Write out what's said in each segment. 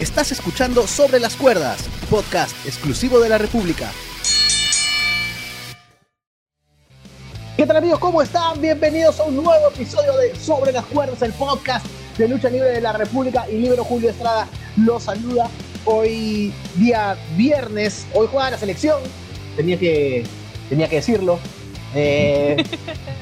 Estás escuchando Sobre las Cuerdas, podcast exclusivo de la República. ¿Qué tal amigos? ¿Cómo están? Bienvenidos a un nuevo episodio de Sobre las Cuerdas, el podcast de lucha libre de la República y Libro Julio Estrada los saluda. Hoy día viernes, hoy juega la selección, tenía que, tenía que decirlo. Eh,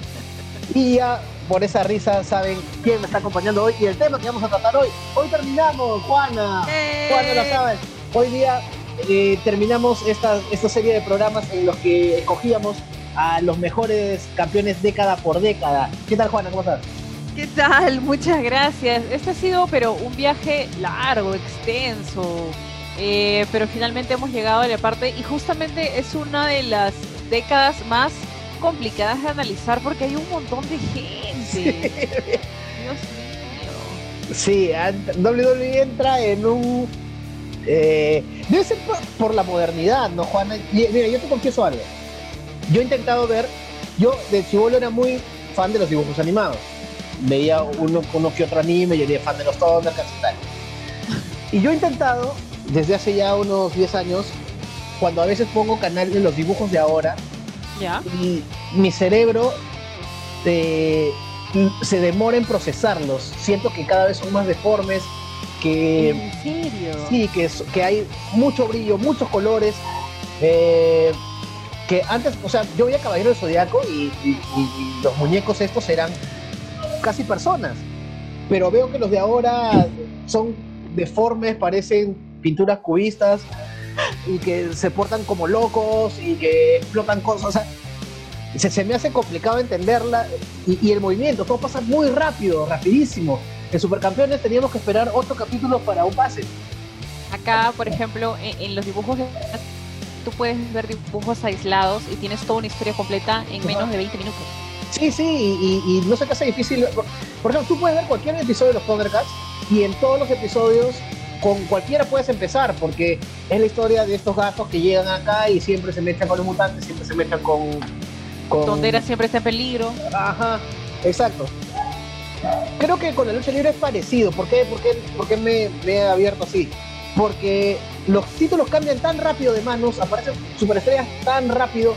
y ya por esa risa saben quién me está acompañando hoy y el tema que vamos a tratar hoy. Hoy terminamos, Juana. ¡Eh! Juana lo saben. Hoy día eh, terminamos esta, esta serie de programas en los que escogíamos a los mejores campeones década por década. ¿Qué tal, Juana? ¿Cómo estás? ¿Qué tal? Muchas gracias. Este ha sido, pero un viaje largo, extenso. eh, pero finalmente hemos llegado a la parte y justamente es una de las décadas más complicadas de analizar porque hay un montón de gente. Dios mío. Sí, WWE entra en un... eh, debe ser por, por la modernidad, ¿no, Juana? Mira, yo te confieso algo. Yo he intentado ver... Yo de chivolo era muy fan de los dibujos animados. Veía uno, uno que otro anime, yo era fan de los Thundercats y tal. Y yo he intentado, desde hace ya unos 10 años, cuando a veces pongo canal de los dibujos de ahora, ¿Ya? y mi cerebro eh, se demora en procesarlos. Siento que cada vez son más deformes, que ¿En serio? sí, que, es- que hay mucho brillo, muchos colores. eh, que antes, o sea, yo veía Caballero del Zodiaco y- y los muñecos estos eran casi personas. Pero veo que los de ahora son deformes, parecen pinturas cubistas y que se portan como locos y que explotan cosas. O sea, se, se me hace complicado entenderla y, y el movimiento, todo pasa muy rápido, rapidísimo. En Supercampeones teníamos que esperar otro capítulo para un pase. Acá, por ejemplo, en, en los dibujos tú puedes ver dibujos aislados y tienes toda una historia completa en menos de 20 minutos. Sí, sí, y, y- y no se te hace difícil. Por, por ejemplo, tú puedes ver cualquier episodio de los Thundercats y en todos los episodios con cualquiera puedes empezar porque es la historia de estos gatos que llegan acá y siempre se mechan con los mutantes, siempre se mechan con... con... Tondera siempre está en peligro. Ajá, exacto. Creo que con la lucha libre es parecido. ¿Por qué, por qué, por qué me, me he abierto así? Porque los títulos cambian tan rápido de manos, aparecen superestrellas tan rápido.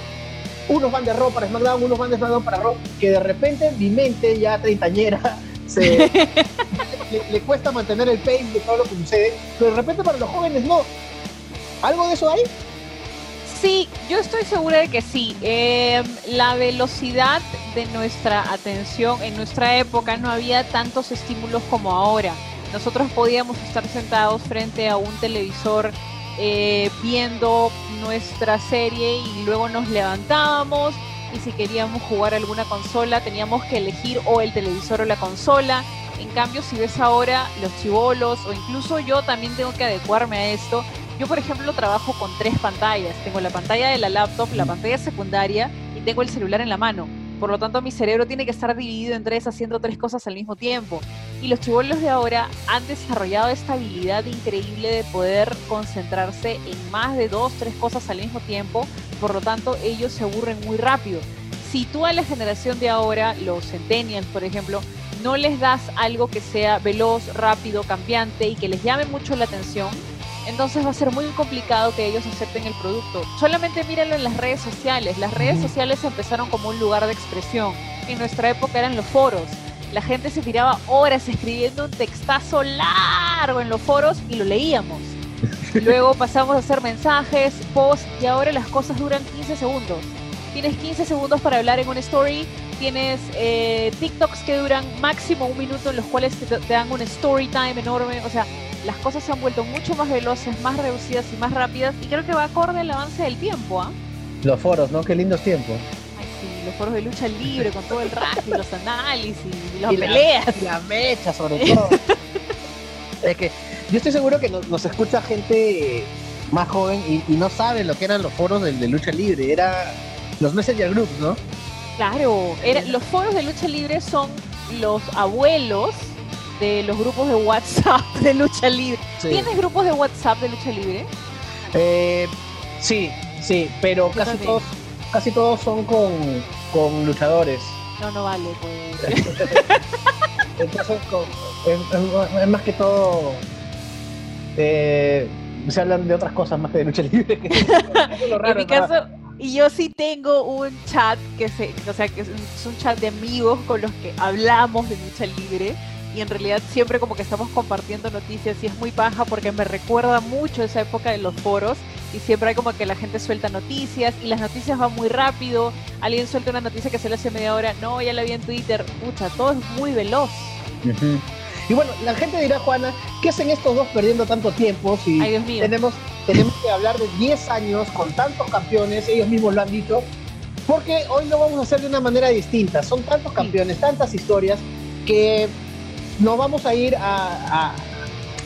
Unos van de Raw para SmackDown, unos van de SmackDown para Raw, que de repente mi mente ya treintañera se, le, le cuesta mantener el pace de todo lo que sucede. Pero de repente para los jóvenes no. ¿Algo de eso hay? Sí, yo estoy segura de que sí. Eh, la velocidad de nuestra atención en nuestra época no había tantos estímulos como ahora. Nosotros podíamos estar sentados frente a un televisor eh, viendo nuestra serie y luego nos levantábamos y si queríamos jugar alguna consola teníamos que elegir o el televisor o la consola. En cambio, si ves ahora los chivolos o incluso yo también tengo que adecuarme a esto, yo, por ejemplo, trabajo con tres pantallas. Tengo la pantalla de la laptop, la pantalla secundaria y tengo el celular en la mano. Por lo tanto, mi cerebro tiene que estar dividido en tres, haciendo tres cosas al mismo tiempo. Y los chibolos de ahora han desarrollado esta habilidad increíble de poder concentrarse en más de dos, tres cosas al mismo tiempo. Por lo tanto, ellos se aburren muy rápido. Si tú a la generación de ahora, los centennials, por ejemplo, no les das algo que sea veloz, rápido, cambiante y que les llame mucho la atención, entonces va a ser muy complicado que ellos acepten el producto. Solamente mírenlo en las redes sociales. Las redes sociales empezaron como un lugar de expresión. En nuestra época eran los foros. La gente se tiraba horas escribiendo un textazo largo en los foros y lo leíamos. Luego pasamos a hacer mensajes, posts y ahora las cosas duran 15 segundos. Tienes 15 segundos para hablar en una story, tienes eh, TikToks que duran máximo un minuto en los cuales te, te dan un story time enorme. O sea, las cosas se han vuelto mucho más veloces, más reducidas y más rápidas y creo que va acorde al avance del tiempo. ¿ah? Los foros, ¿no? Qué lindos tiempos. Ay, sí, los foros de lucha libre con todo el rack y los análisis y las Y la- peleas. y la mecha, sobre todo. es que yo estoy seguro que nos, nos escucha gente más joven y, y no sabe lo que eran los foros de, de lucha libre. Era los Messenger Groups, ¿no? Claro, era- los foros de lucha libre son los abuelos de los grupos de WhatsApp de lucha libre. Sí. ¿Tienes grupos de WhatsApp de lucha libre? Eh, sí, sí, pero casi todos, casi todos son con, con luchadores. No, no vale, pues. Entonces, con- es, es- es más que todo eh, se hablan de otras cosas más que de lucha libre. Que en mi caso, y yo sí tengo un chat que se, o sea, que es un chat de amigos con los que hablamos de lucha libre y en realidad siempre como que estamos compartiendo noticias y es muy paja porque me recuerda mucho esa época de los foros y siempre hay como que la gente suelta noticias y las noticias van muy rápido, alguien suelta una noticia que se le hace media hora, no, ya la vi en Twitter, pucha, todo es muy veloz. Y bueno, la gente dirá, Juana, ¿qué hacen estos dos perdiendo tanto tiempo si tenemos, tenemos que hablar de 10 años con tantos campeones, ellos mismos lo han dicho, porque hoy lo vamos a hacer de una manera distinta, son tantos campeones, tantas historias, que nos vamos a ir a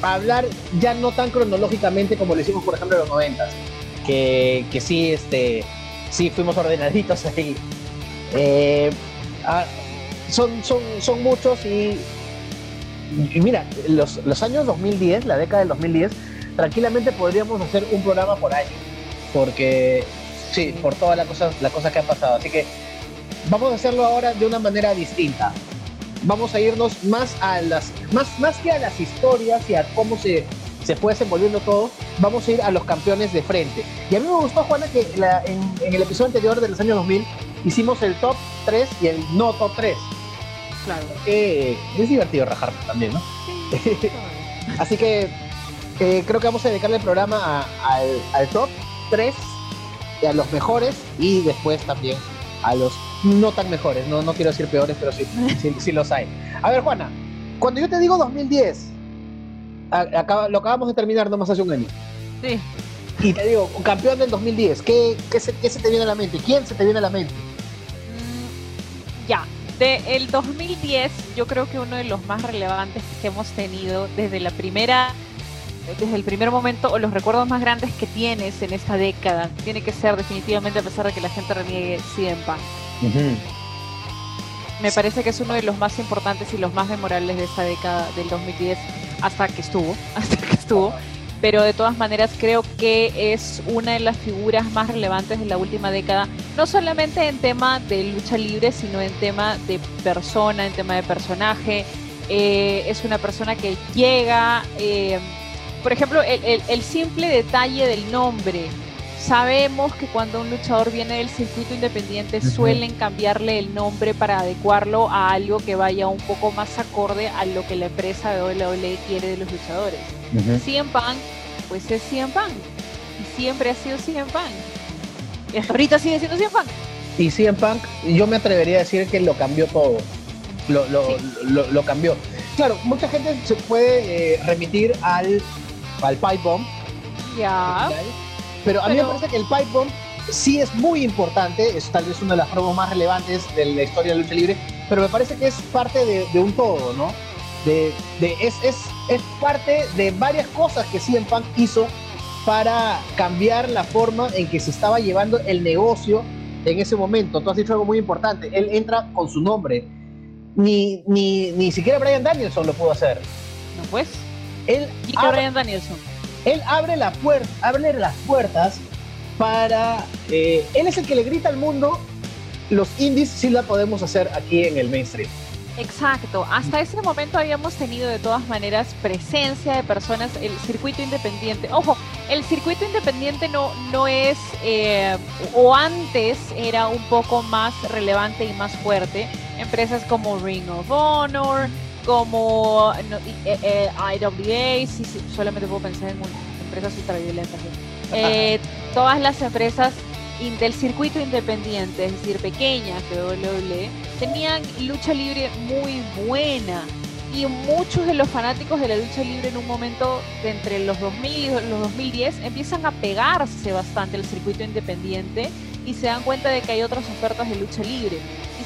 hablar ya no tan cronológicamente como lo hicimos, por ejemplo, en los 90, que, que sí, este, sí fuimos ordenaditos ahí. Eh, ah, son, son, son muchos y, y mira, los, los, años 2010, la década del 2010, tranquilamente podríamos hacer un programa por año, porque sí, por todas las cosas, las cosas que han pasado. Así que vamos a hacerlo ahora de una manera distinta vamos a irnos más a las, más, más que a las historias y a cómo se, se fue desenvolviendo todo, vamos a ir a los campeones de frente. Y a mí me gustó, Juana, que en, el episodio anterior de los años 2000 hicimos el top 3 y el no top 3. Claro. es divertido rajarme también, ¿no? Así que eh, creo que vamos a dedicarle el programa al, al top 3, a los mejores y después también a los no tan mejores, no, no quiero decir peores, pero sí, sí, los hay. A ver, Juana, cuando yo te digo 2010, lo acabamos de terminar nomás hace un año. Sí. Y te digo, campeón del 2010, ¿qué, qué, se, ¿qué, se, te viene a la mente? ¿Quién se te viene a la mente? Mm, ya, de el 2010, yo creo que uno de los más relevantes que hemos tenido desde la primera desde el primer momento o los recuerdos más grandes que tienes en esta década tiene que ser definitivamente a pesar de que la gente reniegue CM Punk. Me parece que es uno de los más importantes y los más memorables de esta década del 2010 hasta que estuvo, hasta que estuvo. Pero de todas maneras creo que es una de las figuras más relevantes de la última década, no solamente en tema de lucha libre, sino en tema de persona, en tema de personaje. Eh, es una persona que llega, eh, por ejemplo, el simple detalle del nombre, Sabemos que cuando un luchador viene del circuito independiente suelen cambiarle el nombre para adecuarlo a algo que vaya un poco más acorde a lo que la empresa de WWE quiere de los luchadores. CM Punk, pues es CM Punk. Y siempre ha sido CM Punk. Y hasta ahorita sigue siendo CM Punk. Y CM Punk, yo me atrevería a decir que lo cambió todo. Lo, lo, cambió. Claro, mucha gente se puede eh, remitir al, al Pipe Bomb. Ya. Pero a mí me parece que el pipe bomb sí es muy importante, es tal vez una de las pruebas más relevantes de la historia de la lucha libre, pero me parece que es parte de, un todo, ¿no? De, es, es, es, parte de varias cosas que CM Punk hizo para cambiar la forma en que se estaba llevando el negocio en ese momento. Tú has dicho algo muy importante, él entra con su nombre. Ni, ni, ni siquiera Brian Danielson lo pudo hacer. No, pues. Él, ¿Y Brian Danielson? Él abre, la puerta, abre las puertas para... Eh, él es el que le grita al mundo, los indies sí la podemos hacer aquí en el mainstream. Exacto, hasta ese momento habíamos tenido de todas maneras presencia de personas, el circuito independiente. Ojo, el circuito independiente no, no es, eh, o antes era un poco más relevante y más fuerte. Empresas como Ring of Honor, como eh, eh, IWA, sí, solamente puedo pensar en empresas ultraviolentas. Eh, todas las empresas del circuito independiente, es decir, pequeñas de WWE, tenían lucha libre muy buena. Y muchos de los fanáticos de la lucha libre en un momento de entre los 2000 y los 2010 empiezan a pegarse bastante al circuito independiente y se dan cuenta de que hay otras ofertas de lucha libre.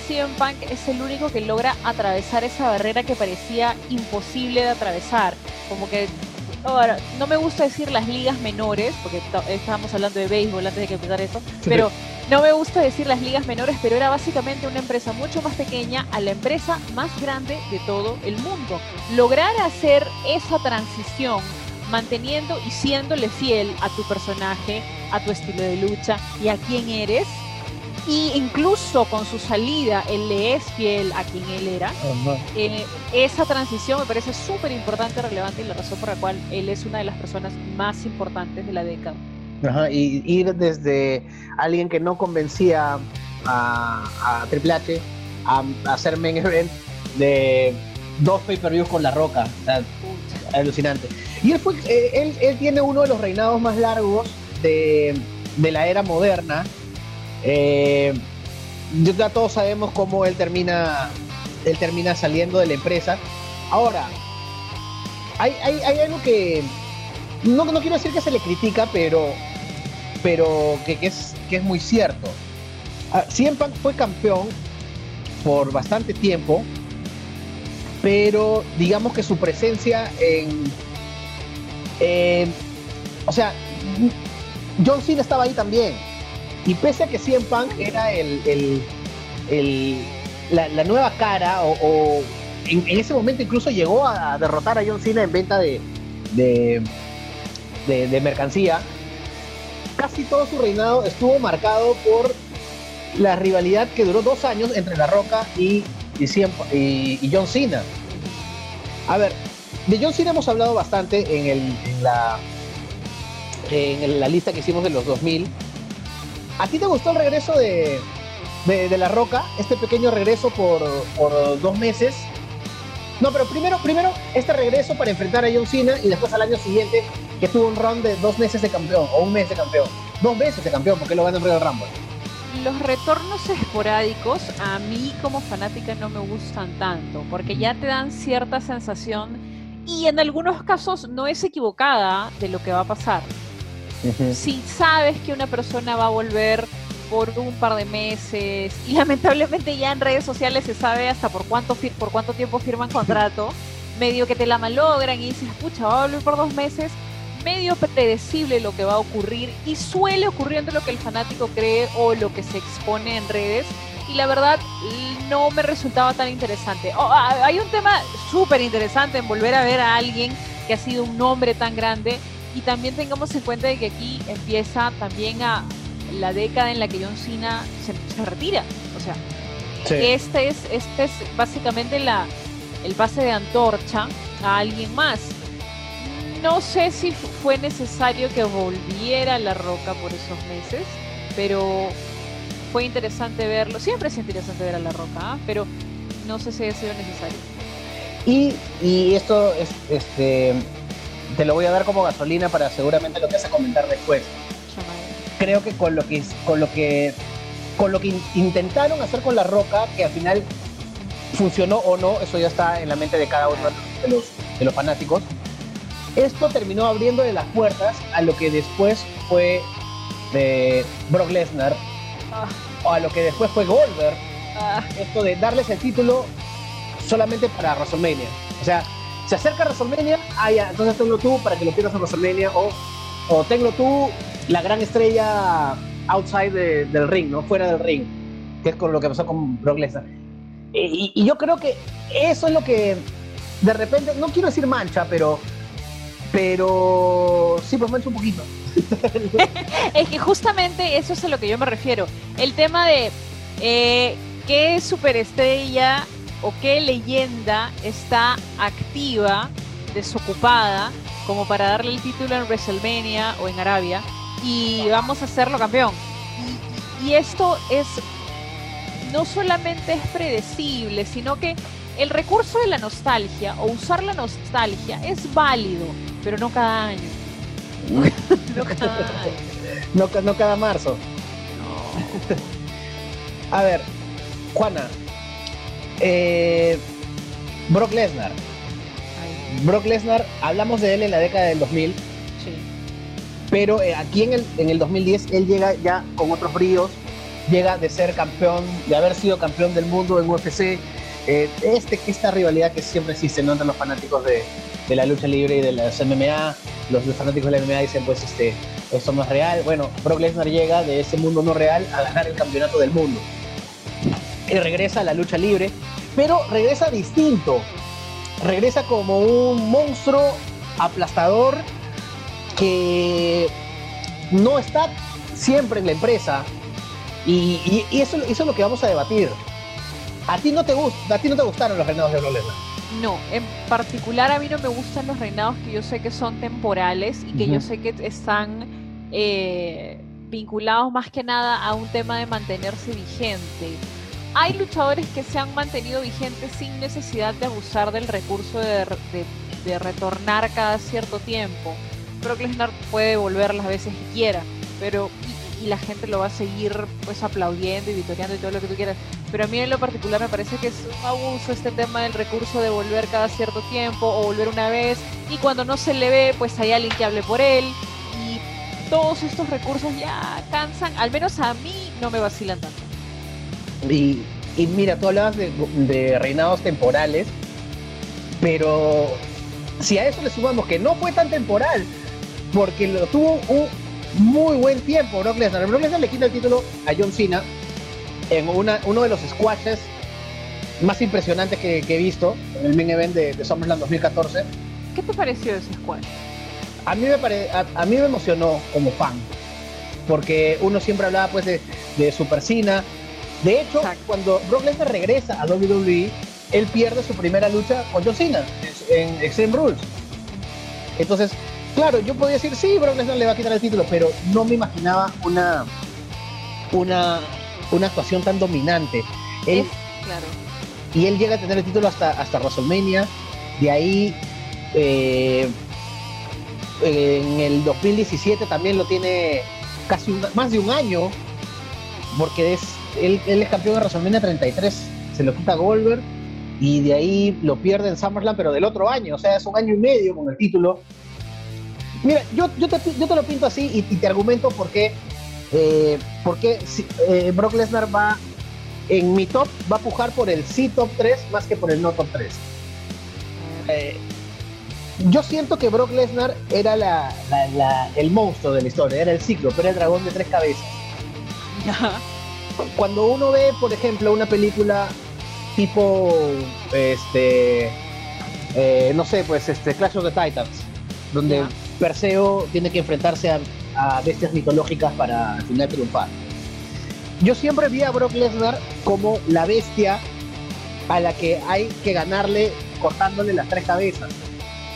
CM Punk es el único que logra atravesar esa barrera que parecía imposible de atravesar. Como que Ahora, no me gusta decir las ligas menores, porque estábamos hablando de béisbol antes de que empezara eso, pero no me gusta decir las ligas menores, pero era básicamente una empresa mucho más pequeña a la empresa más grande de todo el mundo. Lograr hacer esa transición manteniendo y siéndole fiel a tu personaje, a tu estilo de lucha y a quién eres, Y incluso con su salida, él le es fiel a quien él era. Eh, esa transición me parece súper importante, relevante y la razón por la cual él es una de las personas más importantes de la década. Ajá, y ir desde alguien que no convencía a, Triple H a, hacer main event de dos pay-per-views con La Roca. alucinante. Y él, fue, eh, él, él, tiene uno de los reinados más largos de, de la era moderna eh, ya todos sabemos cómo él termina, él termina saliendo de la empresa. Ahora, hay, algo que no, no, quiero decir que se le critica, pero, pero que, es, que es muy cierto. Uh, fue campeón por bastante tiempo, pero digamos que su presencia en, o sea, John Cena estaba ahí también. Y pese a que CM Punk era el, la, nueva cara, o, en, ese momento incluso llegó a derrotar a John Cena en venta de, de, mercancía, casi todo su reinado estuvo marcado por la rivalidad que duró dos años entre La Roca y, y, John Cena. A ver, de John Cena hemos hablado bastante en, el, la, en la lista que hicimos de los 2000 ¿A ti te gustó el regreso de, La Roca? Este pequeño regreso por, dos meses. No, pero primero, primero este regreso para enfrentar a John Cena y después al año siguiente que tuvo un round de dos meses de campeón o un mes de campeón. Dos meses de campeón porque lo ganó en Royal Rumble. Los retornos esporádicos a mí como fanática no me gustan tanto porque ya te dan cierta sensación y en algunos casos no es equivocada de lo que va a pasar. Si sabes que una persona va a volver por un par de meses y lamentablemente ya en redes sociales se sabe hasta por cuánto por cuánto tiempo firman contrato, medio que te la malogran y dices, pucha, va a volver por dos meses, medio predecible lo que va a ocurrir y suele ocurriendo lo que el fanático cree o lo que se expone en redes y la verdad no me resultaba tan interesante. Oh, hay un tema súper interesante en volver a ver a alguien que ha sido un nombre tan grande y también tengamos en cuenta de que aquí empieza también a la década en la que John Cena se, retira. O sea, este, es, este es básicamente la, el pase de antorcha a alguien más. No sé si fue necesario que volviera La Roca por esos meses, pero fue interesante verlo. Siempre es interesante ver a La Roca, ¿ah? pero no sé si ha sido necesario. Y, y esto es, este, te lo voy a dar como gasolina para seguramente lo que vas a comentar después. Creo que con lo que con lo que con lo que intentaron hacer con la roca, que al final funcionó o no, eso ya está en la mente de cada uno de los, de los fanáticos. Esto terminó abriéndole las puertas a lo que después fue de Brock Lesnar, ah. o a lo que después fue Goldberg. Ah. Esto de darles el título solamente para WrestleMania. O sea, se acerca a WrestleMania, ah, entonces tengo tú para que lo pierdas en WrestleMania, o, o tengo tú la gran estrella outside del ring, ¿no? Fuera del ring, que es con lo que pasó con Brock. Y, y, yo creo que eso es lo que de repente, no quiero decir mancha, pero, pero sí, pues mancha un poquito. es que justamente eso es a lo que yo me refiero. El tema de eh, qué superestrella o qué leyenda está activa, desocupada, como para darle el título en WrestleMania o en Arabia y vamos a hacerlo campeón. Y, esto es, no solamente es predecible, sino que el recurso de la nostalgia o usar la nostalgia es válido, pero no cada año. no cada año. No, no cada marzo. A ver, Juana, eh, Brock Lesnar. Brock Lesnar, hablamos de él en la década del 2000. Pero eh, aquí en el, en el 2010 él llega ya con otros bríos. Llega de ser campeón, de haber sido campeón del mundo en UFC. Eh, este, esta rivalidad que siempre existe entre los fanáticos de, de, la lucha libre y de las MMA. Los, los, fanáticos de la MMA dicen, pues, este, esto no es real. Bueno, Brock Lesnar llega de ese mundo no real a ganar el campeonato del mundo regresa a la lucha libre, pero regresa distinto. Regresa como un monstruo aplastador que no está siempre en la empresa Y, eso, eso, es lo que vamos a debatir. ¿A ti no te gusta, a ti no te gustaron los reinados de Lesnar? No, en particular a mí no me gustan los reinados que yo sé que son temporales y que yo sé que están eh, vinculados más que nada a un tema de mantenerse vigente. Hay luchadores que se han mantenido vigentes sin necesidad de abusar del recurso de, retornar cada cierto tiempo. Brock Lesnar puede volver las veces que quiera, pero y la gente lo va a seguir pues aplaudiendo y vitoreando y todo lo que tú quieras. Pero a mí en lo particular me parece que es un abuso este tema del recurso de volver cada cierto tiempo o volver una vez y cuando no se le ve pues hay alguien que hable por él y todos estos recursos ya cansan, al menos a mí no me vacilan tanto. Y, mira, tú hablabas de, de reinados temporales, pero si a eso le sumamos que no fue tan temporal, porque lo tuvo un muy buen tiempo Brock Lesnar. Brock Lesnar le quita el título a John Cena en una, uno de los squashes más impresionantes que, he visto en el main event de, de, SummerSlam 2014. ¿Qué te pareció ese squash? A mí me, pare, a, mí me emocionó como fan, porque uno siempre hablaba pues de, de Super Cena. De hecho, cuando Brock Lesnar regresa a WWE, él pierde su primera lucha con John Cena en Extreme Rules. Entonces, Claro, yo podía decir, sí, Brock Lesnar le va a quitar el título, pero no me imaginaba una, una, una actuación tan dominante. Él, claro. Y él llega a tener el título hasta, hasta WrestleMania. De ahí, eh, en el 2017 también lo tiene casi más de un año, porque es, él, es campeón de WrestleMania 33. Se lo quita Goldberg y de ahí lo pierde en SummerSlam, pero del otro año, o sea, es un año y medio con el título. Mira, yo, te, lo pinto así y, te argumento por qué, eh, eh, Brock Lesnar va en mi top, va a pujar por el sí top 3 más que por el no top 3. Eh, yo siento que Brock Lesnar era la, el monstruo de la historia, era el ciclo, pero el dragón de tres cabezas. Cuando uno ve, por ejemplo, una película tipo, este, no sé, pues este Clash of the Titans, donde Perseo tiene que enfrentarse a, bestias mitológicas para al final triunfar. Yo siempre vi a Brock Lesnar como la bestia a la que hay que ganarle cortándole las tres cabezas.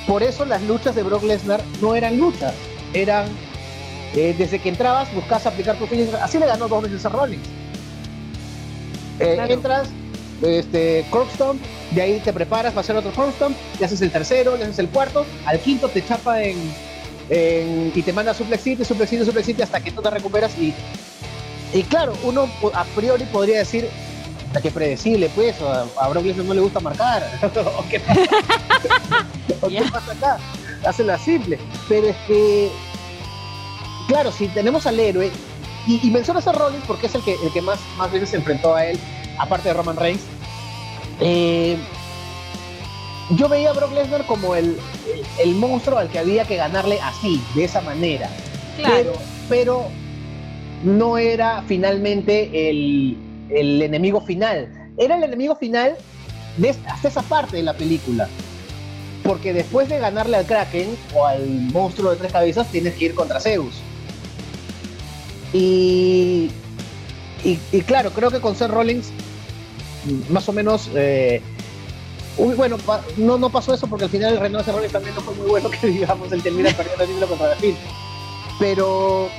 Por eso las luchas de Brock Lesnar no eran luchas, eran eh, desde que entrabas buscas aplicar tu finisher. Así le ganó dos veces a Rollins. Eh, entras, este, Corkstomp, de ahí te preparas para hacer otro Corkstomp, le haces el tercero, le haces el cuarto, al quinto te chapa en, y te manda Suplex City, Suplex City, Suplex City hasta que tú te recuperas y, y claro, uno a priori podría decir, que predecible, pues, a, a Brock Lesnar no le gusta marcar, o qué pasa, acá, hace la simple, pero es que, claro, si tenemos al héroe, y, y mencionas a Rollins porque es el que, el que más, más veces se enfrentó a él, aparte de Roman Reigns, eh, yo veía a Brock Lesnar como el, el, monstruo al que había que ganarle así, de esa manera. Claro. Pero, no era finalmente el, el, enemigo final. Era el enemigo final de, hasta esa parte de la película. Porque después de ganarle al Kraken o al monstruo de tres cabezas, tienes que ir contra Zeus. Y, y, claro, creo que con Seth Rollins, más o menos eh, bueno, no, no pasó eso porque al final el Renault de Rollins también no fue muy bueno que digamos, él termina perdiendo el título contra David. Pero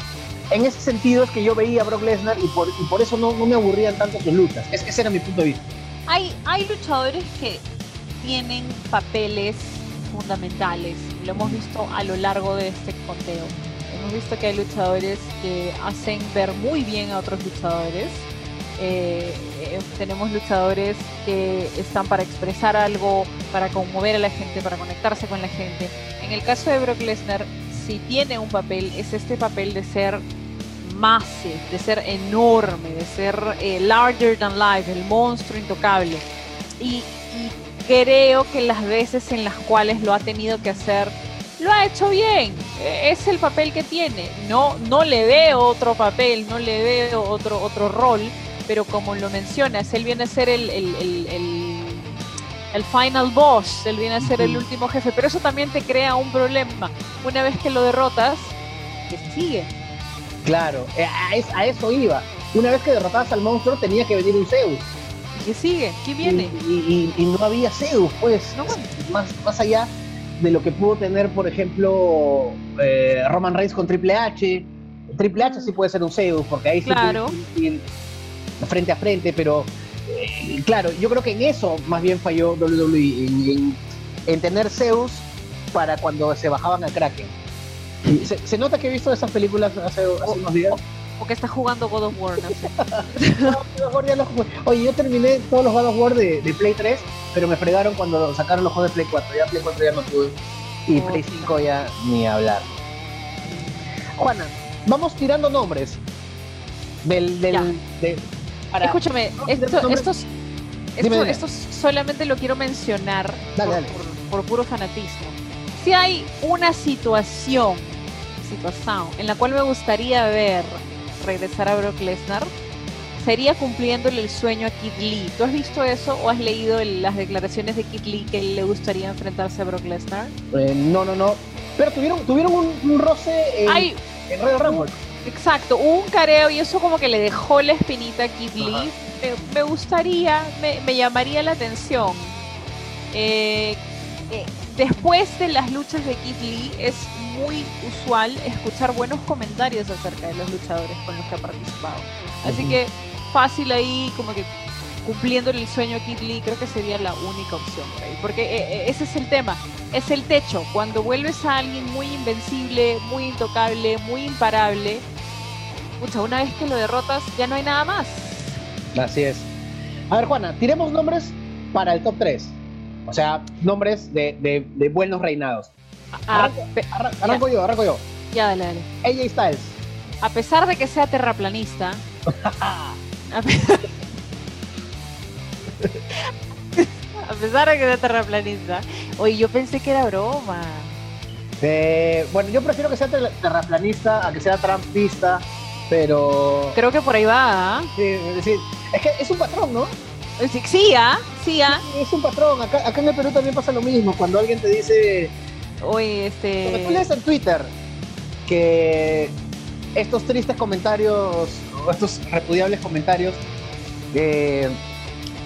en ese sentido es que yo veía a Brock Lesnar y por, y por eso no, no, me aburrían tanto sus luchas. Es, ese era mi punto de vista. Hay, hay luchadores que tienen papeles fundamentales. Lo hemos visto a lo largo de este conteo. Hemos visto que hay luchadores que hacen ver muy bien a otros luchadores eh, eh, tenemos luchadores que están para expresar algo, para conmover a la gente, para conectarse con la gente. En el caso de Brock Lesnar, si tiene un papel, es este papel de ser massive, de ser enorme, de ser eh, larger than life, el monstruo intocable. Y, creo que las veces en las cuales lo ha tenido que hacer, lo ha hecho bien. E, es el papel que tiene. No, no le veo otro papel, no le veo otro, otro rol pero como lo mencionas, él viene a ser el, el, final boss, él viene a ser el último jefe, pero eso también te crea un problema. Una vez que lo derrotas, que sigue. Claro, eh, a, eso iba. una vez que derrotabas al monstruo tenía que venir un Zeus. ¿Y qué sigue? ¿Qué viene? Y, no había Zeus, pues. más, más allá de lo que pudo tener, por ejemplo, eh, Roman Reigns con Triple H. Triple H sí puede ser un Zeus, porque ahí claro. sí frente a frente, pero eh, claro, yo creo que en eso más bien falló WWE, en, tener Zeus para cuando se bajaban a Kraken. Se, nota que he visto esas películas hace, unos días. O, que está jugando God of War, no sé. Oye, yo terminé todos los God of War de, de Play 3 pero me fregaron cuando sacaron los juegos de Play 4. Ya Play 4 ya no pude. Y Play 5 ya ni hablar. Juana, vamos tirando nombres. Del. del Escúchame, estos, estos, solamente lo quiero mencionar por, puro fanatismo. Si hay una situación, situación en la cual me gustaría ver regresar a Brock Lesnar, sería cumpliéndole el sueño a Kid Lee. ¿Tú has visto eso o has leído las declaraciones de Kid Lee que le gustaría enfrentarse a Brock Lesnar? Eh, no, no, no. Pero tuvieron, tuvieron un, roce en, Ay, en Rumble. Exacto, un careo y eso como que le dejó la espinita a Kid Lee. Me, gustaría, me, llamaría la atención. Eh, eh, después de las luchas de Kid Lee es muy usual escuchar buenos comentarios acerca de los luchadores con los que ha participado. Así que fácil ahí, como que cumpliéndole el sueño Kid Lee, creo que sería la única opción Porque eh, eh, ese es el tema, es el techo. Cuando vuelves a alguien muy invencible, muy intocable, muy imparable, pucha, una vez que lo derrotas, ya no hay nada más. Así es. A ver, Juana, tiremos nombres para el top 3. O sea, nombres de, buenos reinados. Ah, arranco, yo, arranco yo. Ya, dale, dale. AJ Styles. A pesar de que sea terraplanista, a pesar de que sea terraplanista. Oye, yo pensé que era broma. Eh, bueno, yo prefiero que sea terraplanista a que sea trampista, pero... Creo que por ahí va. ¿ah? Sí, es es que es un patrón, ¿no? Sí, sí, ¿ah? Sí, ¿ah? es un patrón. Acá, acá en el Perú también pasa lo mismo. Cuando alguien te dice... Oye, este... Cuando tú lees en Twitter que estos tristes comentarios, o estos repudiables comentarios, eh,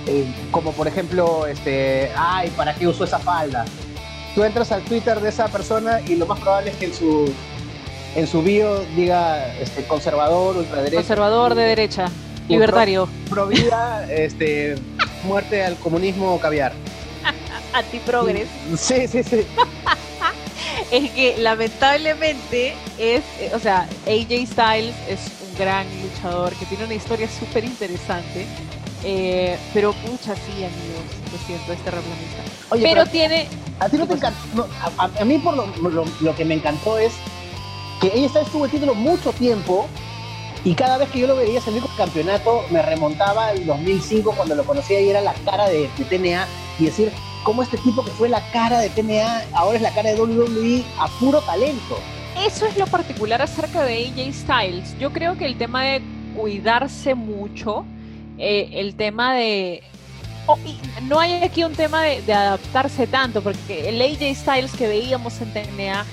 eh, como por ejemplo, este, ay, ¿para qué usó esa falda? Tú entras al Twitter de esa persona y lo más probable es que en su en su bio diga este, conservador, ultraderecha. Conservador de derecha, libertario. Pro, vida, este, muerte al comunismo caviar. Antiprogres. Sí, sí, sí. es que lamentablemente es, eh, o sea, AJ Styles es un gran luchador que tiene una historia súper interesante. Eh, pero mucha sí, amigos, lo siento, este replanista. pero, tiene. A ti no te encantó. a, mí, por lo, que me encantó es que AJ Styles tuvo el título mucho tiempo y cada vez que yo lo veía salir con campeonato me remontaba al 2005 cuando lo conocía y era la cara de, de TNA y decir, cómo este tipo que fue la cara de TNA ahora es la cara de WWE a puro talento. Eso es lo particular acerca de AJ Styles. Yo creo que el tema de cuidarse mucho, eh, el tema de... no hay aquí un tema de, adaptarse tanto, porque el AJ Styles que veíamos en TNA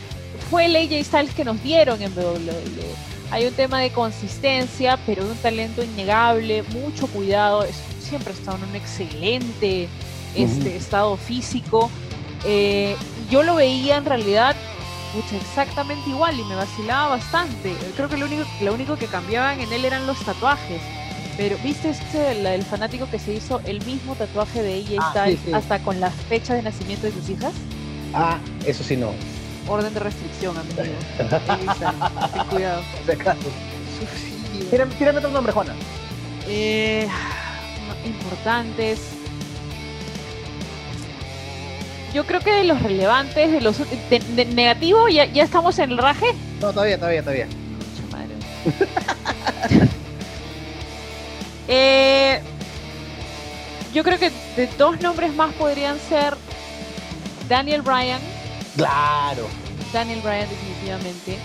fue el AJ Styles que nos dieron en WWE. Hay un tema de consistencia, pero de un talento innegable, mucho cuidado. Siempre ha estado en un excelente este estado físico. Eh, yo lo veía en realidad exactamente igual y me vacilaba bastante. Creo que lo único, lo único que cambiaban en él eran los tatuajes. Pero, ¿viste este, el fanático que se hizo el mismo tatuaje de ella ah, hasta con la fecha de nacimiento de sus hijas? Ah, eso sí no. Orden de restricción, amigo. ten cuidado. Tírame, otro nombre, Juana. Eh, importantes yo creo que de los relevantes, de los de, negativo, ya, ya estamos en el raje. No, todavía, todavía, todavía. eh, yo creo que de dos nombres más podrían ser Daniel Bryan. Claro. Daniel Bryan, definitivamente.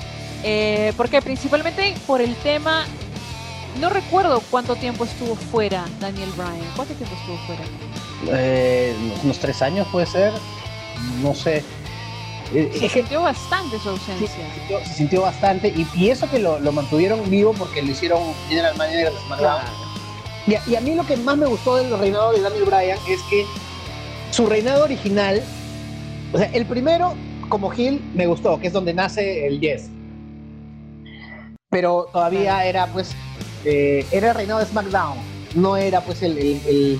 Eh, porque principalmente por el tema. No recuerdo cuánto tiempo estuvo fuera Daniel Bryan. ¿Cuánto tiempo estuvo fuera? Eh, unos tres años puede ser no sé. Eh, se sintió bastante su ausencia. se, sintió, bastante y, eso que lo, mantuvieron vivo porque lo hicieron General Manager de SmackDown. Y, a, mí lo que más me gustó del reinado de Daniel Bryan es que su reinado original, o sea, el primero como Hill me gustó, que es donde nace el Yes. Pero todavía era pues, eh, era el reinado de SmackDown, no era pues el,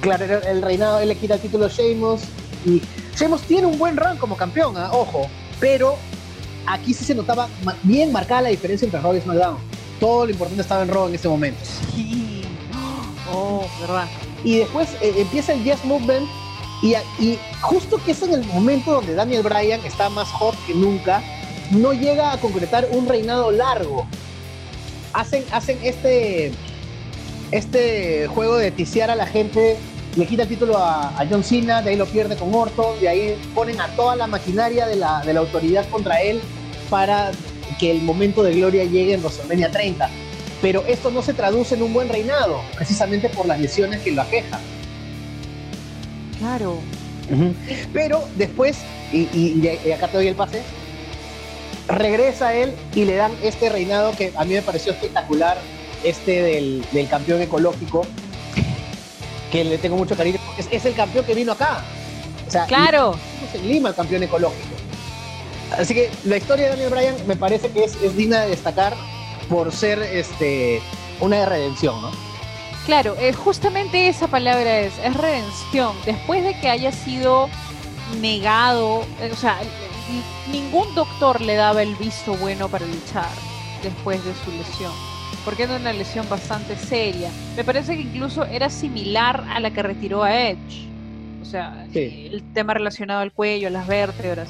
claro, el reinado, él le quita el título a Sheamus y Sheamus tiene un buen run como campeón, ¿ah? ojo, pero aquí sí se notaba bien marcada la diferencia entre Raw y SmackDown. Todo lo importante estaba en Raw en ese momento. Sí. Oh, verdad. Y después eh, empieza el Yes Movement y, y, justo que es en el momento donde Daniel Bryan está más hot que nunca, no llega a concretar un reinado largo. Hacen, hacen este, este juego de ticiar a la gente le quita el título a, John Cena, de ahí lo pierde con Orton, de ahí ponen a toda la maquinaria de la, de la autoridad contra él para que el momento de gloria llegue en WrestleMania 30. Pero esto no se traduce en un buen reinado, precisamente por las lesiones que lo aquejan. Claro. Pero después, y, acá te doy el pase, regresa él y le dan este reinado que a mí me pareció espectacular, este del, del campeón ecológico, que le tengo mucho cariño, porque es, el campeón que vino acá. O sea, claro. En Lima, el campeón ecológico. Así que la historia de Daniel Bryan me parece que es, digna de destacar por ser este, una de redención, ¿no? Claro, eh, justamente esa palabra es, es redención. Después de que haya sido negado, eh, o sea, ningún doctor le daba el visto bueno para luchar después de su lesión porque era una lesión bastante seria. Me parece que incluso era similar a la que retiró a Edge. O sea, el tema relacionado al cuello, las vértebras.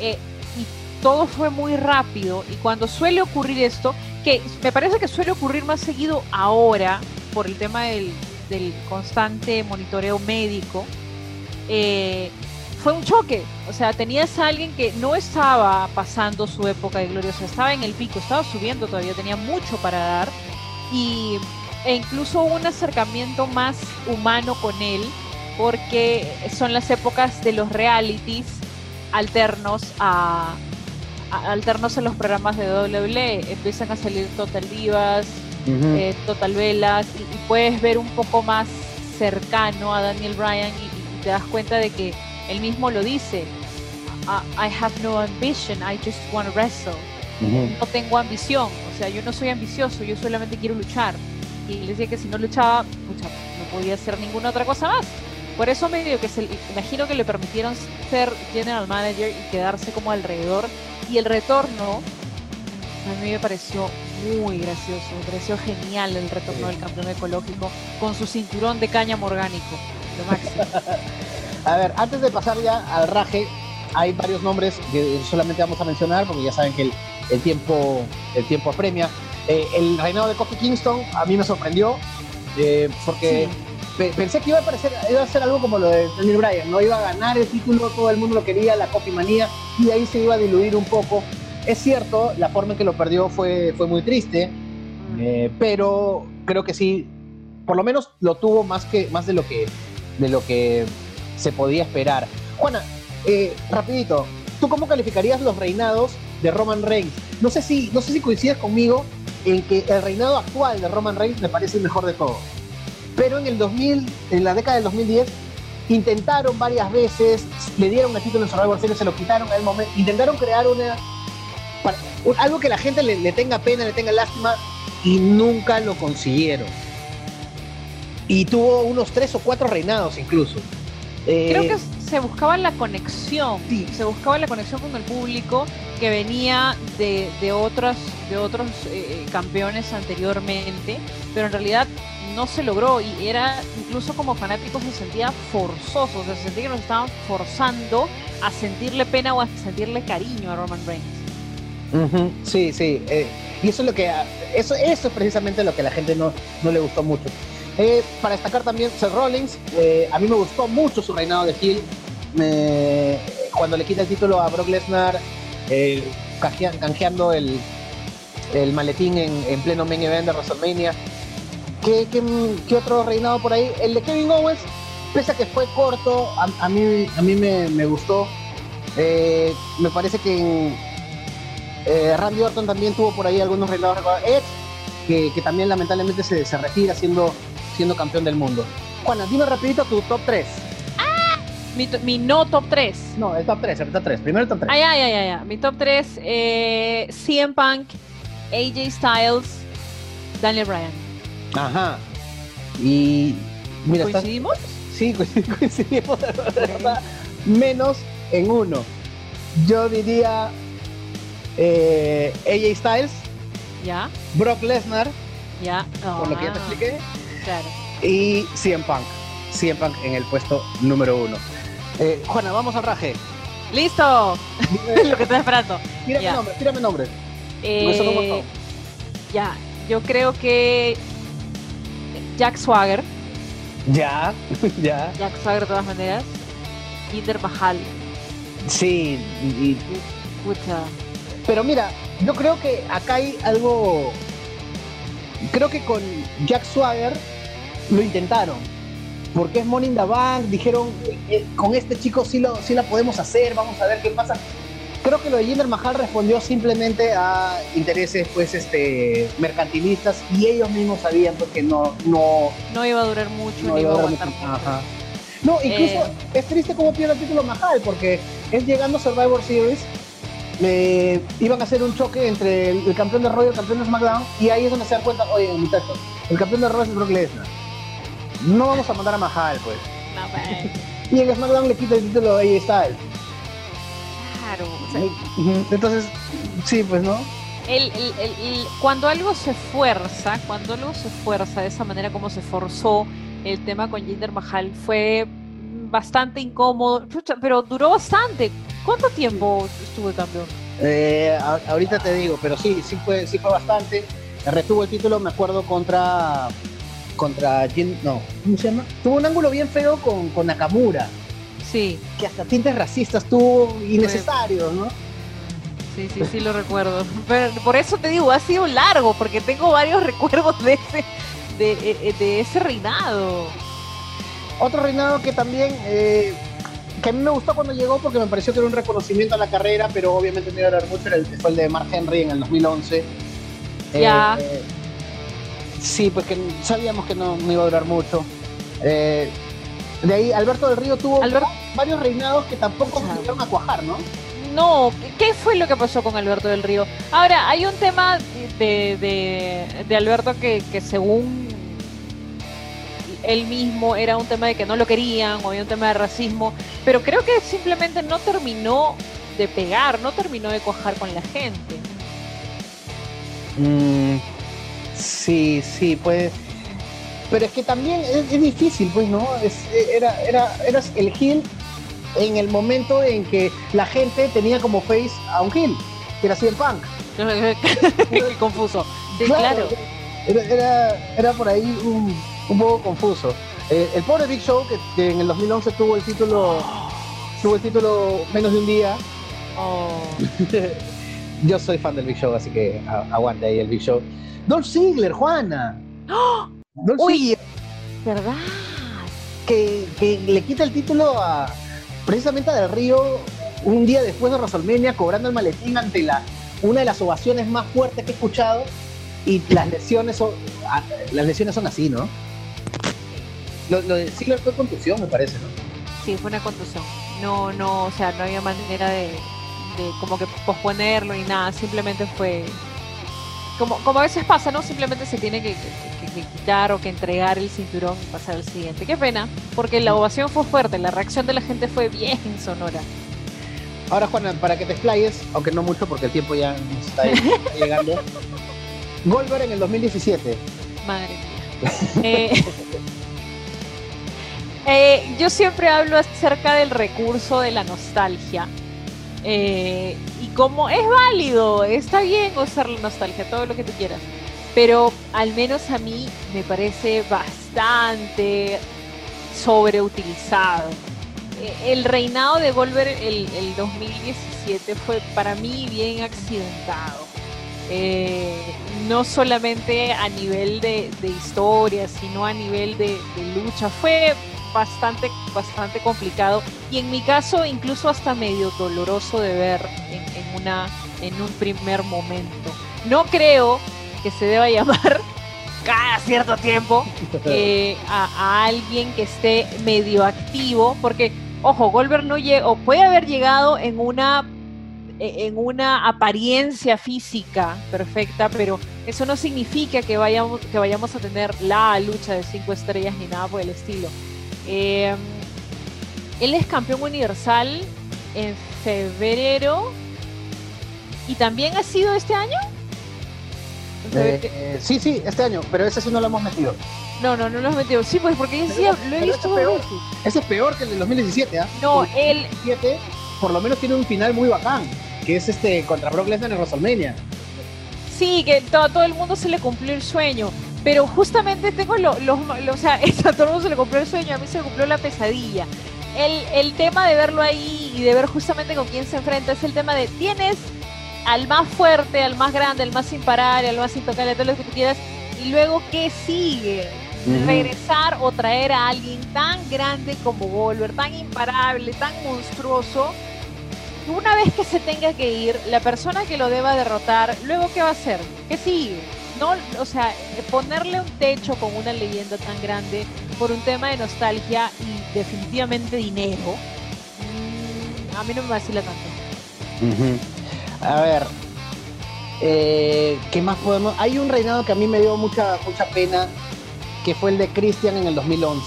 Eh, y todo fue muy rápido. Y cuando suele ocurrir esto, que me parece que suele ocurrir más seguido ahora, por el tema del, constante monitoreo médico, eh, fue un choque. O sea, tenías a alguien que no estaba pasando su época de gloria, o sea, estaba en el pico, estaba subiendo todavía, tenía mucho para dar. Y, e incluso un acercamiento más humano con él, porque son las épocas de los realities alternos a, alternos en los programas de WWE. Empiezan a salir Total Divas, eh, Total Velas, y, puedes ver un poco más cercano a Daniel Bryan y te das cuenta de que él mismo lo dice. I have no ambition, I just want to wrestle. No tengo ambición, o sea, yo no soy ambicioso, yo solamente quiero luchar. Y le decía que si no luchaba, no podía hacer ninguna otra cosa más. Por eso medio que se, imagino que le permitieron ser general manager y quedarse como alrededor. Y el retorno a mí me pareció muy gracioso, me pareció genial el retorno del campeón ecológico con su cinturón de cáñamo orgánico, lo máximo. A ver, antes de pasar ya al raje, hay varios nombres que solamente vamos a mencionar porque ya saben que el, tiempo, el tiempo apremia. Eh, el reinado de Kofi Kingston a mí me sorprendió eh, porque pensé que iba a, parecer, iba a ser algo como lo de Daniel Bryan, no iba a ganar el título, todo el mundo lo quería, la Kofi manía, y ahí se iba a diluir un poco. Es cierto, la forma en que lo perdió fue, fue muy triste, mm. eh, pero creo que sí, por lo menos lo tuvo más, que, más de lo que, de lo que se podía esperar. Juana, eh, rapidito, ¿tú cómo calificarías los reinados de Roman Reigns? No sé si, no sé si coincides conmigo en que el reinado actual de Roman Reigns me parece el mejor de todos. Pero en el 2000, en la década del 2010, intentaron varias veces, le dieron el título en Survivor Series, se lo quitaron en el momento, intentaron crear una algo que la gente le, le tenga pena, le tenga lástima y nunca lo consiguieron. Y tuvo unos tres o cuatro reinados incluso. Creo que se buscaba la conexión, se buscaba la conexión con el público que venía de, de, otros, de otros eh, campeones anteriormente, pero en realidad no se logró y era incluso como fanáticos se sentía forzoso, se sentía que nos estaban forzando a sentirle pena o a sentirle cariño a Roman Reigns. Sí, sí, eh, y eso es lo que eso, eso es precisamente lo que a la gente no, no le gustó mucho. Eh, para destacar también Seth Rollins, eh, a mí me gustó mucho su reinado de Hill. cuando le quita el título a Brock Lesnar, eh, canjeando el, el maletín en, pleno main event de WrestleMania. ¿Qué, qué, otro reinado por ahí? El de Kevin Owens, pese a que fue corto, a, mí, a mí me, me, gustó. Me parece que en, Randy Orton también tuvo por ahí algunos reinados. Que, que también lamentablemente se, se, retira siendo, siendo campeón del mundo. Juana, dime rapidito tu top 3. ¡Ah! Mi, mi, no top 3. No, el top 3, el top 3. Primero el top 3. Ay, ay, ay, ay. Mi top 3, eh, CM Punk, AJ Styles, Daniel Bryan. Ajá. Y mira, ¿Coincidimos? Estás... Sí, coincidimos. Menos en uno. Yo diría eh, AJ Styles. Ya. Brock Lesnar. Ya. Oh, por lo que ya te ah, expliqué. Claro. Y CM Punk. CM Punk en el puesto número uno. Eh, Juana, vamos al raje. ¡Listo! lo que estoy esperando. Tírame ya. nombre, tírame nombre. Eh, ya, yo creo que Jack Swagger. Ya, ya. Jack Swagger de todas maneras. Jinder Mahal. Sí, y, Pucha. Pero mira, yo creo que acá hay algo. Creo que con Jack Swagger lo intentaron. Porque es in the Bank, dijeron, eh, con este chico sí, lo, sí la podemos hacer, vamos a ver qué pasa. Creo que lo de Jinder Mahal respondió simplemente a intereses pues este mercantilistas y ellos mismos sabían pues, que no, no, no iba a durar mucho, no ni iba a aguantar mucho. Ajá. No, incluso Eh. es triste cómo pierde el título Mahal, porque es llegando a Survivor Series, eh, iban a hacer un choque entre el, el campeón de Raw y el campeón de SmackDown, y ahí es donde se dan cuenta, oye, muchachos, el campeón de Raw es Brock Lesnar. No vamos a mandar a Mahal, pues. No, pues, Y en SmackDown le quita el título a AJ Styles. claro. o sea, Ujú, Entonces, sí, pues, ¿no? el- el- el- el- cuando algo se fuerza, cuando algo se fuerza de esa manera como se forzó el tema con Jinder Mahal, fue bastante incómodo, pero duró bastante. ¿Cuánto tiempo estuvo el campeón? Eh, ahorita te digo, pero sí, sí fue, sí fue bastante. Retuvo el título, me acuerdo, contra. Contra. Jin- No, ¿cómo se llama? Tuvo un ángulo bien feo con, con Nakamura. Sí, que hasta tintes racistas tuvo innecesarios, ¿no? sí, sí, sí lo recuerdo. Pero por eso te digo, ha sido largo, porque tengo varios recuerdos de ese, de, eh, de ese reinado. Otro reinado que también, eh, que a mí me gustó cuando llegó porque me pareció que era un reconocimiento a la carrera, pero obviamente no iba a durar mucho, era el, fue el de Mark Henry en el 2011. Ya. Eh, sí, pues que sabíamos que no, no iba a durar mucho. Eh, de ahí, Alberto del Río tuvo Albert- varios reinados que tampoco se llegaron a cuajar, ¿no? No, ¿qué fue lo que pasó con Alberto del Río? Ahora, hay un tema de, de, de Alberto que, que según él mismo era un tema de que no lo querían o había un tema de racismo, pero creo que simplemente no terminó de pegar, no terminó de cuajar con la gente. Mm, sí, sí, pues. Pero es que también es, es difícil, pues, ¿no? Es, era, era, eras el heel en el momento en que la gente tenía como face a un heel, que era CM Punk. Qué confuso. Sí, claro. Era, era, era por ahí un, un poco confuso. Eh, el pobre Big Show, que, que en el 2011 tuvo el título, tuvo el título menos de un día. Oh, Yo soy fan del Big Show, así que aguante ahí el Big Show. Dolph Ziggler, Juana. Dolph Uy. ¿verdad? que, que le quita el título a precisamente a Del Río un día después de WrestleMania, cobrando el maletín ante la una de las ovaciones más fuertes que he escuchado. Y las lesiones son, ah, las lesiones son así, ¿no? Lo, lo de Ziggler fue contusión, me parece, ¿no? Sí, fue una contusión. No, no, o sea, no había manera de, de como que posponerlo ni nada. Simplemente fue como, como a veces pasa, ¿no? Simplemente se tiene que, que- que quitar o que entregar el cinturón y pasar al siguiente. Qué pena, porque la ovación fue fuerte, la reacción de la gente fue bien sonora. Ahora, Juana, para que te explayes, aunque no mucho porque el tiempo ya nos está, está llegando. Goldberg en el 2017. Madre mía. Eh, eh, yo siempre hablo acerca del recurso de la nostalgia. Eh, y como es válido, está bien usar la nostalgia, todo lo que tú quieras. Pero al menos a mí me parece bastante sobreutilizado. Eh, El reinado de Goldberg el, el 2017 fue para mí bien accidentado. Eh, no solamente a nivel de, de historia, sino a nivel de, de lucha. Fue bastante, bastante complicado y en mi caso incluso hasta medio doloroso de ver en, una, en un primer momento. No creo que se deba llamar cada cierto tiempo eh, a, alguien que esté medio activo, porque, ojo, Goldberg no llegó, puede haber llegado en una e, en una apariencia física perfecta, pero eso no significa que vayamos, que vayamos a tener la lucha de cinco estrellas ni nada por el estilo. Em, él es campeón universal en febrero y también ha sido este año. Eh, sí, sí, este año, pero ese sí no lo hemos metido. No, no, no lo hemos metido. Sí, pues porque decía, lo he visto ese, ese es peor que el del 2017, ¿ah? No, el 2017 por lo menos tiene un final muy bacán que es este contra Brock Lesnar en WrestleMania. Sí, que todo, todo el mundo se le cumplió el sueño. Pero justamente tengo los, o sea, a todo el mundo se le cumplió el sueño, a mí se me cumplió la pesadilla. El, el tema de verlo ahí y de ver justamente con quién se enfrenta es el tema de tienes al más fuerte, al más grande, al más imparable, al más intocable, todo lo que tú quieras, y luego qué sigue. Regresar o traer a alguien tan grande como Volver, tan imparable, tan monstruoso, una vez que se tenga que ir, la persona que lo deba derrotar, luego qué va a hacer? ¿Qué sigue? No, o sea, ponerle un techo con una leyenda tan grande por un tema de nostalgia y definitivamente dinero, mm, a mí no me vacila tanto. A ver, eh, ¿qué más podemos? Hay un reinado que a mí me dio mucha, mucha pena, que fue el de Christian en el 2011.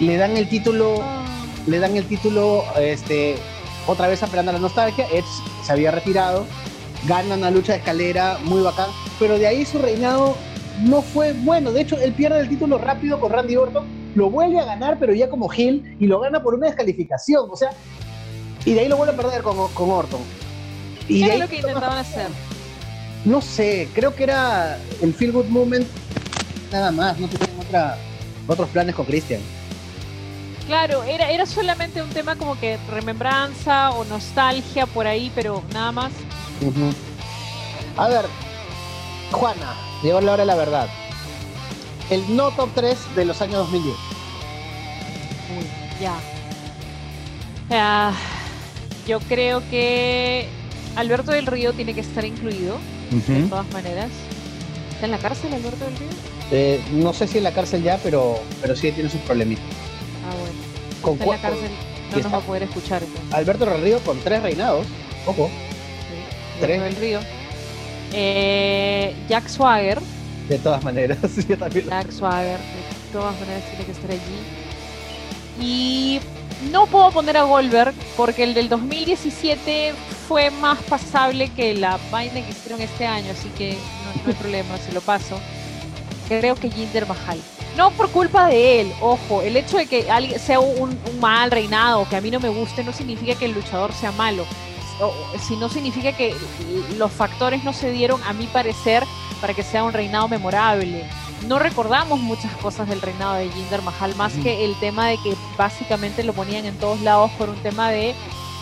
Le dan el título, ah. le dan el título, este, otra vez apelando a la nostalgia, Edge se había retirado, gana una lucha de escalera muy bacán, pero de ahí su reinado no fue bueno. De hecho, él pierde el título rápido con Randy Orton, lo vuelve a ganar, pero ya como Hill, y lo gana por una descalificación. O sea, y de ahí lo vuelve a perder con, con Orton. Y ¿Qué es lo que intentaban hacer? No sé, creo que era el Feel Good Movement, nada más, no tenían otra, otros planes con Christian. Claro, era, era solamente un tema como que remembranza o nostalgia por ahí, pero nada más. A ver, Juana, llegó la hora de la verdad. El no top 3 de los años 2010. Uy, ya. yo creo que Alberto del Río tiene que estar incluido, de todas maneras. ¿Está en la cárcel Alberto del Río? Eh, no sé si en la cárcel ya, pero, pero sí tiene sus problemitas. Ah, bueno. Con en la cárcel no nos va a poder escuchar. Alberto del Río con tres reinados. Ojo. Tres. del Río. Eh, Jack Swagger. De todas maneras, yo también. Jack Swagger, de todas maneras tiene que estar allí. Y no puedo poner a Goldberg porque el del 2017 fue más pasable que la vaina que hicieron este año, así que no, no hay problema, se lo paso. Creo que Jinder Mahal. No por culpa de él, ojo, el hecho de que alguien sea un, mal reinado, que a mí no me guste, no significa que el luchador sea malo, sino significa que los factores no se dieron, a mi parecer, para que sea un reinado memorable. No recordamos muchas cosas del reinado de Jinder Mahal, más que el tema de que básicamente lo ponían en todos lados por un tema de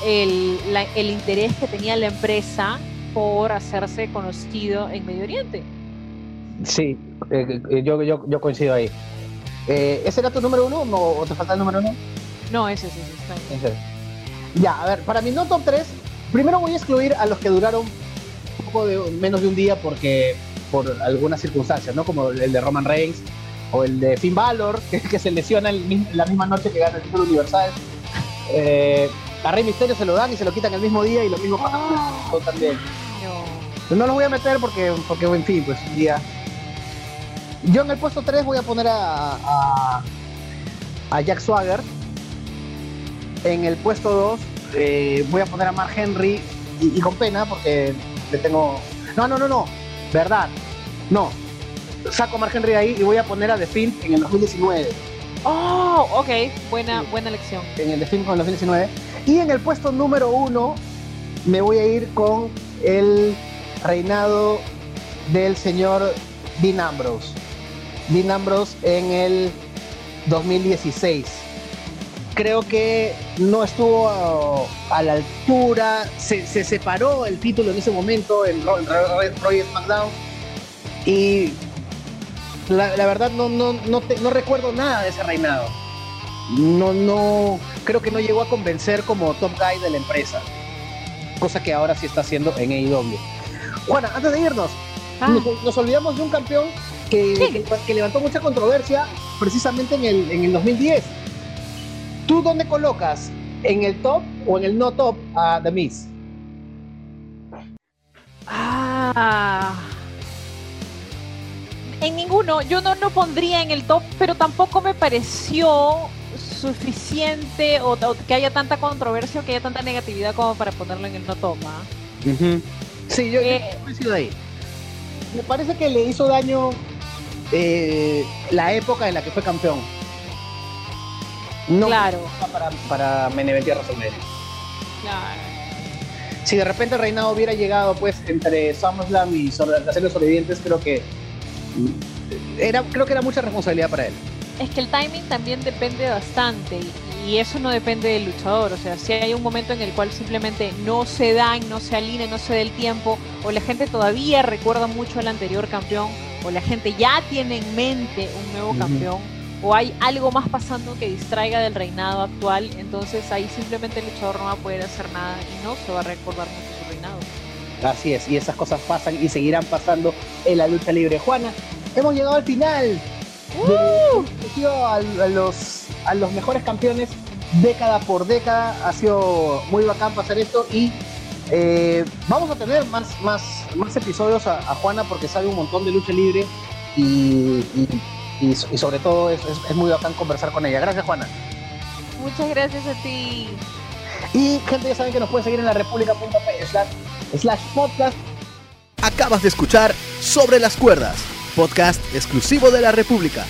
el, el interés que tenía la empresa por hacerse conocido en Medio Oriente. Sí, eh, eh, yo, yo, yo, coincido ahí. Eh, ¿Ese era tu número uno o te falta el número uno? No, ese sí, está bien. Ya, a ver, para mi no top 3, primero voy a excluir a los que duraron un poco de, menos de un día porque por algunas circunstancias, ¿no? Como el de Roman Reigns o el de Finn Balor, que, se lesiona la misma noche que gana el título universal. a Rey Misterio se lo dan y se lo quitan el mismo día y lo mismo pasa con también. No. no los voy a meter porque, porque en fin, pues un día yo en el puesto 3 voy a poner a, a, Jack Swagger. En el puesto 2 eh, voy a poner a Mark Henry y, con pena porque le tengo... No, no, no, no. Verdad. No. Saco a Mark Henry ahí y voy a poner a The Film en el 2019. Oh, ok. Buena, buena elección. En el The Film con el 2019. Y en el puesto número 1 me voy a ir con el reinado del señor Dean Ambrose. Dean Ambrose en el 2016. Creo que no estuvo a, la altura, se, separó el título en ese momento en Royal SmackDown y la, verdad no, no, no, recuerdo nada de ese reinado. no, no, creo que no llegó a convencer como top guy de la empresa. Cosa que ahora sí está haciendo en AEW. Juana, antes de irnos, ah. nos, olvidamos de un campeón que, que, levantó mucha controversia precisamente en el, en el 2010. ¿Tú dónde colocas? ¿En el top o en el no top a The Miz? Ah. En ninguno. Yo no lo pondría en el top, pero tampoco me pareció suficiente o, que haya tanta controversia o que haya tanta negatividad como para ponerlo en el no top. ¿ah? Sí, yo, eh, ahí. Me parece que le hizo daño eh, la época en la que fue campeón. No claro. para, para Meneventía WrestleMania. Claro. Si de repente reinado hubiera llegado pues entre SummerSlam y las series sobrevivientes, creo que era, creo que era mucha responsabilidad para él. Es que el timing también depende bastante y eso no depende del luchador. O sea, si hay un momento en el cual simplemente no se dan, no se alinea, no se da el tiempo, o la gente todavía recuerda mucho al anterior campeón, o la gente ya tiene en mente un nuevo campeón, o hay algo más pasando que distraiga del reinado actual, entonces ahí simplemente el luchador no va a poder hacer nada y no se va a recordar mucho su reinado. Así es, y esas cosas pasan y seguirán pasando en la lucha libre. Juana, hemos llegado al final. Uh. a, los, a los mejores campeones década por década. Ha sido muy bacán pasar esto y eh, vamos a tener más, más, más episodios a, Juana porque sabe un montón de lucha libre y, y, sobre todo es, es, muy bacán conversar con ella. Gracias, Juana. Muchas gracias a ti. Y gente, ya saben que nos pueden seguir en la república.p slash, slash podcast. Acabas de escuchar Sobre las Cuerdas, podcast exclusivo de la República.